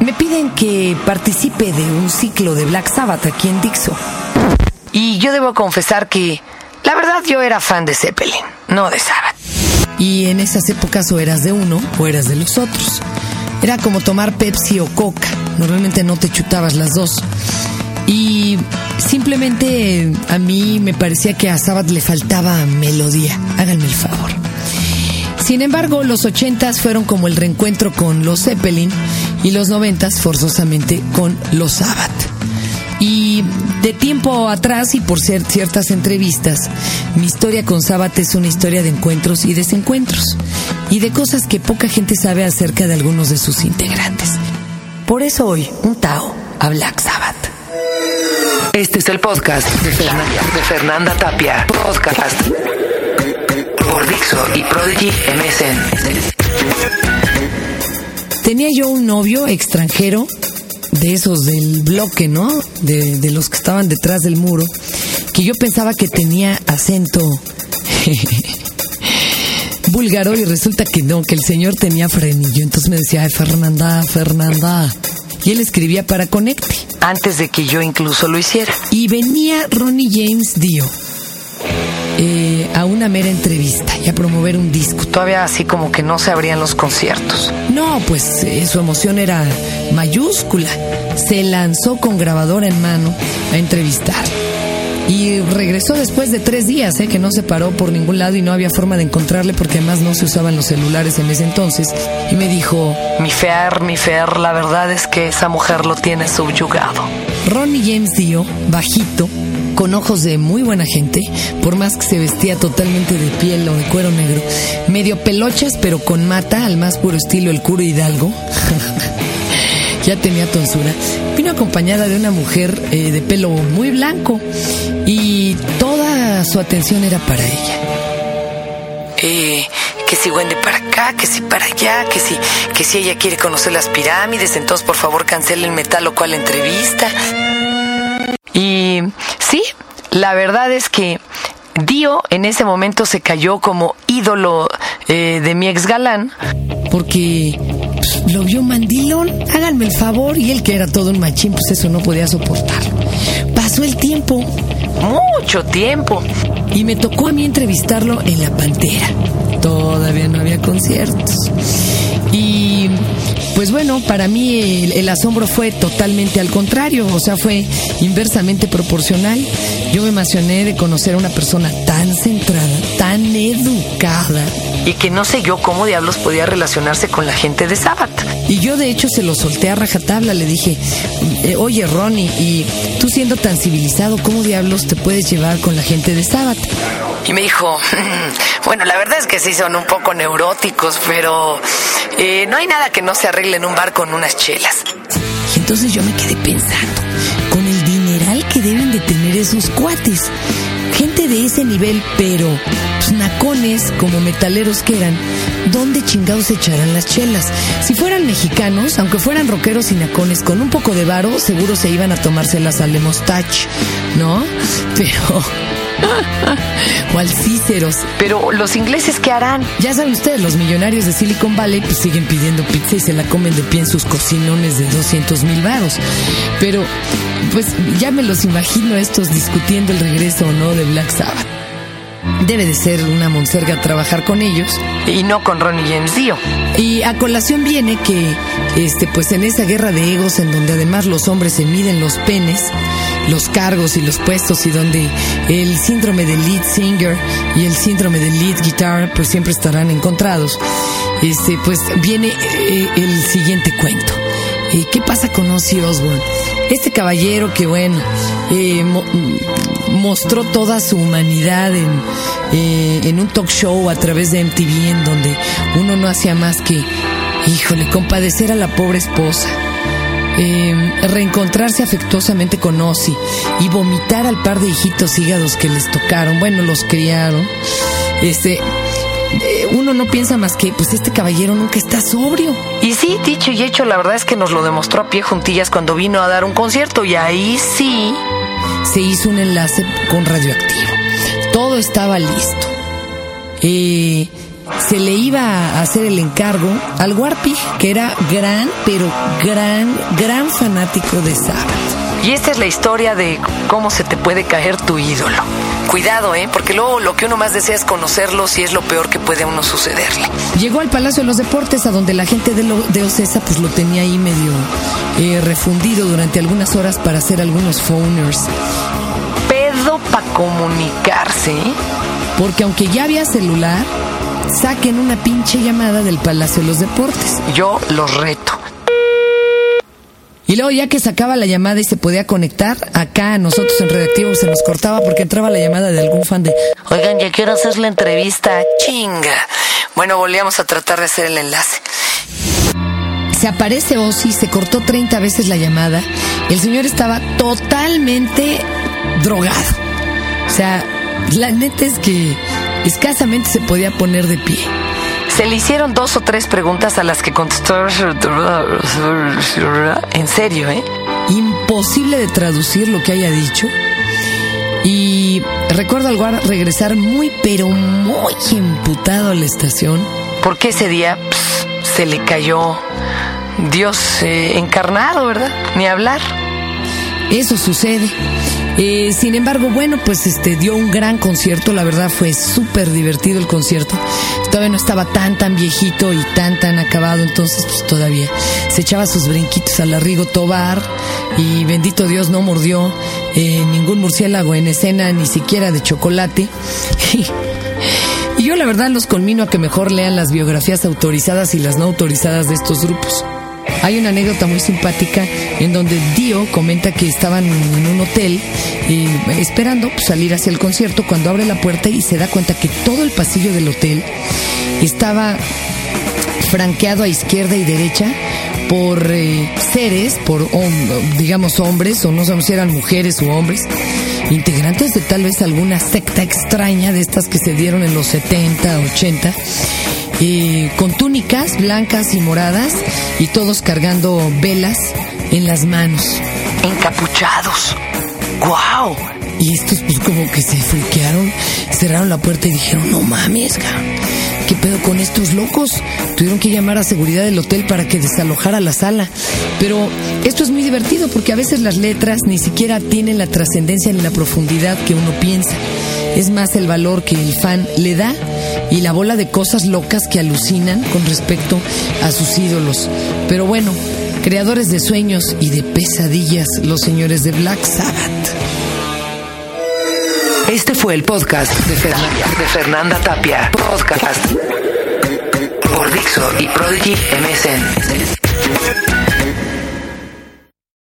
me piden que participe de un ciclo de Black Sabbath aquí en Dixo. Y yo debo confesar que, la verdad, yo era fan de Zeppelin, no de Sabbath. Y en esas épocas o eras de uno o eras de los otros. Era como tomar Pepsi o Coca. Normalmente no te chutabas las dos. Y simplemente a mí me parecía que a Sabbath le faltaba melodía. Háganme el favor. Sin embargo, los ochentas fueron como el reencuentro con los Zeppelin y los noventas forzosamente con los Sabbath. Y de tiempo atrás y por ciertas entrevistas, mi historia con Sabbath es una historia de encuentros y desencuentros y de cosas que poca gente sabe acerca de algunos de sus integrantes. Por eso hoy, un Tao a Black Sabbath. Este es el podcast de Fernanda, de Fernanda Tapia. Podcast por Dixo y Prodigy MSN. Tenía yo un novio extranjero de esos del bloque, ¿no? De, de los que estaban detrás del muro, que yo pensaba que tenía acento búlgaro y resulta que no, que el señor tenía frenillo. Entonces me decía, Ay, Fernanda, Fernanda. Y él escribía para Conecte, antes de que yo incluso lo hiciera. Y venía Ronnie James Dio eh, a una mera entrevista y a promover un disco. Todavía así como que no se abrían los conciertos. No, pues eh, su emoción era mayúscula. Se lanzó con grabadora en mano a entrevistar. Y regresó después de tres días, ¿eh? que no se paró por ningún lado y no había forma de encontrarle porque además no se usaban los celulares en ese entonces. Y me dijo, mi Fer, mi Fer, la verdad es que esa mujer lo tiene subyugado. Ronnie James Dio, bajito, con ojos de muy buena gente, por más que se vestía totalmente de piel o de cuero negro, medio pelochas pero con mata al más puro estilo el curo Hidalgo. ya tenía tonsura. Vino acompañada de una mujer eh, de pelo muy blanco y toda su atención era para ella. Eh, que si Wendy para acá, que si para allá, que si, que si ella quiere conocer las pirámides, entonces por favor cancele el metal o cual entrevista. Y sí, la verdad es que Dio en ese momento se cayó como ídolo eh, de mi ex galán porque pues, lo vio mandilón, háganme el favor, y él que era todo un machín, pues eso no podía soportar. Pasó el tiempo, mucho tiempo, y me tocó a mí entrevistarlo en La Pantera. Todavía no había conciertos. Pues bueno, para mí el, el, asombro fue totalmente al contrario, o sea, fue inversamente proporcional. Yo me emocioné de conocer a una persona tan centrada, tan educada, y que no sé yo cómo diablos podía relacionarse con la gente de Sabbath. Y yo de hecho se lo solté a rajatabla, le dije, eh, oye Ronnie, y tú siendo tan civilizado, ¿cómo diablos te puedes llevar con la gente de Sabbath? Y me dijo, bueno, la verdad es que sí son un poco neuróticos, pero eh, no hay nada que no se arregle en un bar con unas chelas. Y entonces yo me quedé pensando, con el dineral que deben de tener esos cuates, de ese nivel, pero pues, nacones como metaleros que eran, ¿dónde chingados echarán las chelas? Si fueran mexicanos, aunque fueran rockeros y nacones, con un poco de varo, seguro se iban a tomárselas al Lemostach, ¿no? Pero... o al Cíceros. Pero los ingleses, ¿qué harán? Ya saben ustedes, los millonarios de Silicon Valley pues siguen pidiendo pizza y se la comen de pie en sus cocinones de 200 mil varos. Pero, pues ya me los imagino estos discutiendo el regreso o no de Black Sabbath. Debe de ser una monserga trabajar con ellos y no con Ronnie James Dio. Y a colación viene que, este, pues en esa guerra de egos en donde además los hombres se miden los penes, los cargos y los puestos y donde el síndrome del lead singer y el síndrome del lead guitar pues siempre estarán encontrados. Este, pues viene eh, el siguiente cuento. Eh, ¿Qué pasa con Ozzy Osbourne? Este caballero que bueno, eh, mo mostró toda su humanidad en, eh, en un talk show a través de MTV en donde uno no hacía más que, híjole, compadecer a la pobre esposa. Eh, reencontrarse afectuosamente con Ozzy y vomitar al par de hijitos hígados que les tocaron, bueno, los criaron. Este, uno no piensa más que, pues este caballero nunca está sobrio. Y sí, dicho y hecho, la verdad es que nos lo demostró a pie juntillas cuando vino a dar un concierto y ahí sí se hizo un enlace con radioactivo. Todo estaba listo. Eh, se le iba a hacer el encargo al Warpig, que era gran, pero gran, gran fanático de Sabbath. Y esta es la historia de cómo se te puede caer tu ídolo. Cuidado, ¿eh? Porque luego lo que uno más desea es conocerlos y es lo peor que puede a uno sucederle. Llegó al Palacio de los Deportes, a donde la gente de, de Ocesa pues lo tenía ahí medio eh, refundido durante algunas horas para hacer algunos phoners. Pedo para comunicarse, ¿eh? Porque aunque ya había celular, saquen una pinche llamada del Palacio de los Deportes. Yo los reto. Y luego ya que sacaba la llamada y se podía conectar, acá nosotros en Redactivo se nos cortaba porque entraba la llamada de algún fan de, oigan, ya quiero hacer la entrevista, chinga. Bueno, volvíamos a tratar de hacer el enlace. Se aparece Ozzy, se cortó 30 veces la llamada. El señor estaba totalmente drogado. O sea, la neta es que escasamente se podía poner de pie. Se le hicieron dos o tres preguntas a las que contestó. En serio, ¿eh? Imposible de traducir lo que haya dicho. Y recuerdo al guarda regresar muy, pero muy imputado a la estación. Porque ese día se le cayó Dios eh, encarnado, ¿verdad? Ni hablar. Eso sucede. Eh, sin embargo, bueno, pues este dio un gran concierto, la verdad fue súper divertido el concierto. Todavía no estaba tan tan viejito y tan tan acabado, entonces pues todavía se echaba sus brinquitos al arrigo Tobar y bendito Dios no mordió eh, ningún murciélago en escena, ni siquiera de chocolate. y yo la verdad los conmino a que mejor lean las biografías autorizadas y las no autorizadas de estos grupos. Hay una anécdota muy simpática en donde Dio comenta que estaban en un hotel eh, esperando pues, salir hacia el concierto cuando abre la puerta y se da cuenta que todo el pasillo del hotel estaba franqueado a izquierda y derecha por eh, seres, por digamos hombres, o no sabemos si eran mujeres o hombres, integrantes de tal vez alguna secta extraña de estas que se dieron en los 70, 80 eh, con túnicas blancas y moradas y todos cargando velas en las manos. Encapuchados. ¡Guau! Y estos pues como que se friquearon, cerraron la puerta y dijeron, no mames, ¿qué pedo con estos locos? Tuvieron que llamar a seguridad del hotel para que desalojara la sala. Pero esto es muy divertido porque a veces las letras ni siquiera tienen la trascendencia ni la profundidad que uno piensa. Es más el valor que el fan le da y la bola de cosas locas que alucinan con respecto a sus ídolos. Pero bueno, creadores de sueños y de pesadillas, los señores de Black Sabbath. Este fue el podcast de, Fernanda Tapia. Podcast por Dixo y Prodigy MSN.